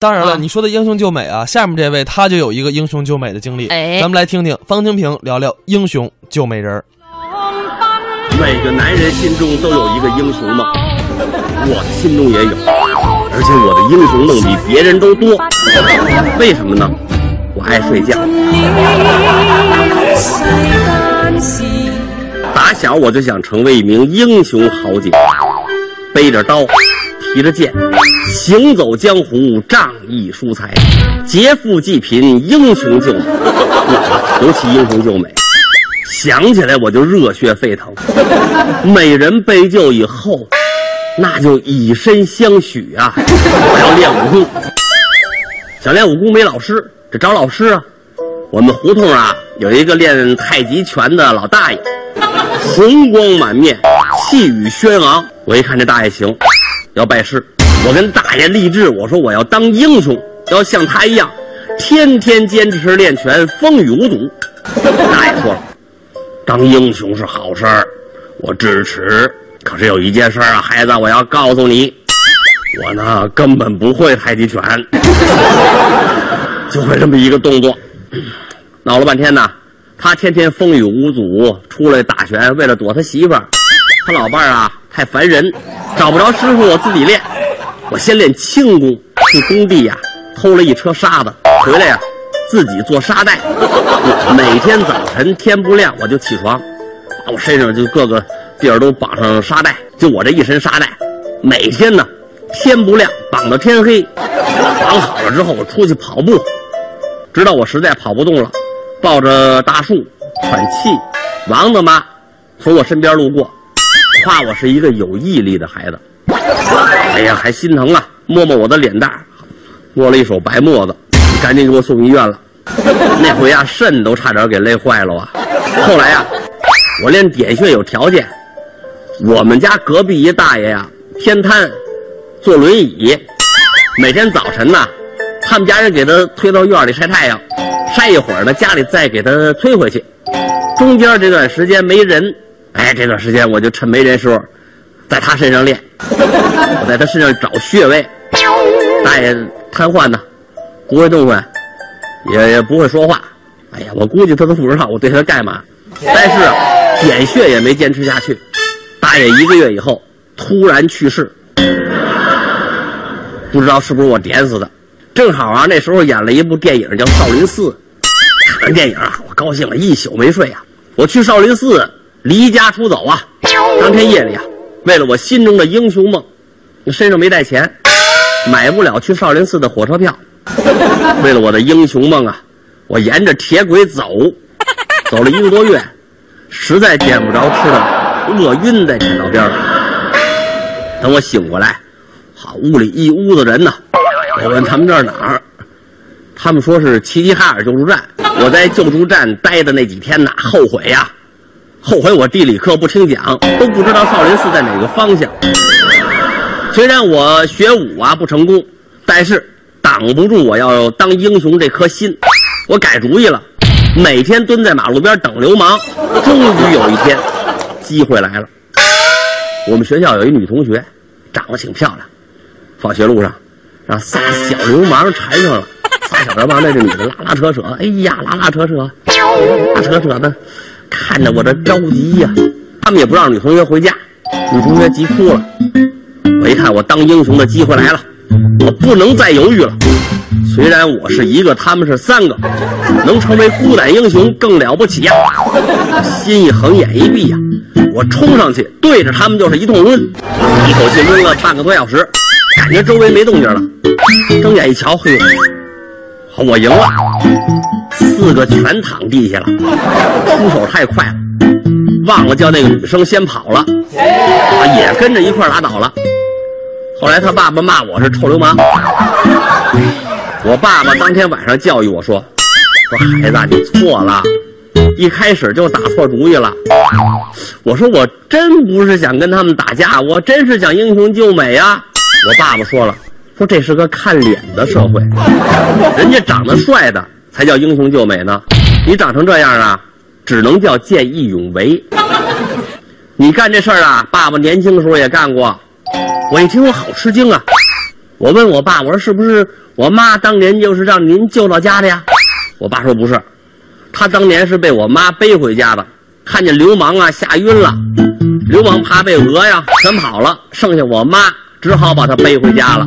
当然了，啊你说的英雄救美啊，下面这位他就有一个英雄救美的经历，哎咱们来听听方清平聊聊英雄救美人儿。每个男人心中都有一个英雄梦，我的心中也有，而且我的英雄梦比别人都多。为什么呢？我爱睡觉，打小我就想成为一名英雄豪杰，背着刀，提着剑，行走江湖，仗义疏财，劫富济贫，英雄救美。尤其英雄救美，想起来我就热血沸腾。美人被救以后，那就以身相许啊！我要练武功，想练武功没老师，这找老师啊。我们胡同啊有一个练太极拳的老大爷，红光满面，气宇轩昂。我一看这大爷行，要拜师。我跟大爷立志，我说我要当英雄，要像他一样，天天坚持练拳，风雨无阻。大爷说了，当英雄是好事儿，我支持。可是有一件事啊，孩子，我要告诉你，我呢根本不会太极拳，就会这么一个动作。闹了半天呢，他天天风雨无阻出来打拳，为了躲他媳妇儿。他老伴儿啊太烦人，找不着师傅，我自己练。我先练轻功，去工地呀、偷了一车沙子，回来呀、自己做沙袋。每天早晨天不亮我就起床，把我身上就各个地儿都绑上沙袋，就我这一身沙袋。每天呢，天不亮绑到天黑，绑好了之后我出去跑步，直到我实在跑不动了，抱着大树喘气。王大妈从我身边路过，夸我是一个有毅力的孩子。哎呀，还心疼啊，摸摸我的脸蛋，摸了一手白沫子，赶紧给我送医院了。那回啊，肾都差点给累坏了啊。后来呀、我练点穴有条件，我们家隔壁一大爷呀、偏瘫，坐轮椅，每天早晨呐，他们家人给他推到院里晒太阳，晒一会儿呢，家里再给他推回去。中间这段时间没人，哎，这段时间我就趁没人时候，在他身上练，我在他身上找穴位。大爷瘫痪呢，不会动弹，也也不会说话。哎呀，我估计他都不知道我对他干嘛。但是啊，点穴也没坚持下去。大爷一个月以后突然去世，不知道是不是我点死的。正好啊，那时候演了一部电影叫《少林寺》，看完电影啊，我高兴了一宿没睡啊。我去少林寺离家出走啊，当天夜里啊，为了我心中的英雄梦，身上没带钱，买不了去少林寺的火车票。为了我的英雄梦啊，我沿着铁轨走，走了一个多月，实在捡不着吃的，饿晕在铁道边上。等我醒过来，好，屋里一屋子人呢。我问他们这儿哪儿，他们说是齐齐哈尔救助站。我在救助站待的那几天呐，后悔呀、后悔我地理课不听讲，都不知道少林寺在哪个方向。虽然我学武啊不成功，但是挡不住我要当英雄这颗心。我改主意了，每天蹲在马路边等流氓。终于有一天，机会来了。我们学校有一女同学，长得挺漂亮，放学路上让仨小流氓缠上了。仨小流氓那这女的拉拉扯扯，哎呀拉拉扯扯，拉扯扯的，看着我这着急呀、他们也不让女同学回家，女同学急哭了。我一看我当英雄的机会来了，我不能再犹豫了。虽然我是一个，他们是三个，能成为孤胆英雄更了不起呀、心一横，眼一闭呀、我冲上去对着他们就是一通抡，一口气抡了半个多小时，感觉周围没动静了，睁眼一瞧，嘿，我赢了，四个全躺地下了，出手太快了，忘了叫那个女生先跑了，啊也跟着一块拉倒了。后来他爸爸骂我是臭流氓，我爸爸当天晚上教育我说：“说孩子，你错了，一开始就打错主意了。”我说我真不是想跟他们打架，我真是想英雄救美啊！我爸爸说了，说这是个看脸的社会，人家长得帅的才叫英雄救美呢，你长成这样啊，只能叫见义勇为。你干这事儿啊，爸爸年轻的时候也干过。我一听我好吃惊啊，我问我爸，我说是不是我妈当年就是让您救到家的呀？我爸说不是，他当年是被我妈背回家的，看见流氓啊吓晕了，流氓怕被讹呀，全跑了，剩下我妈只好把他背回家了。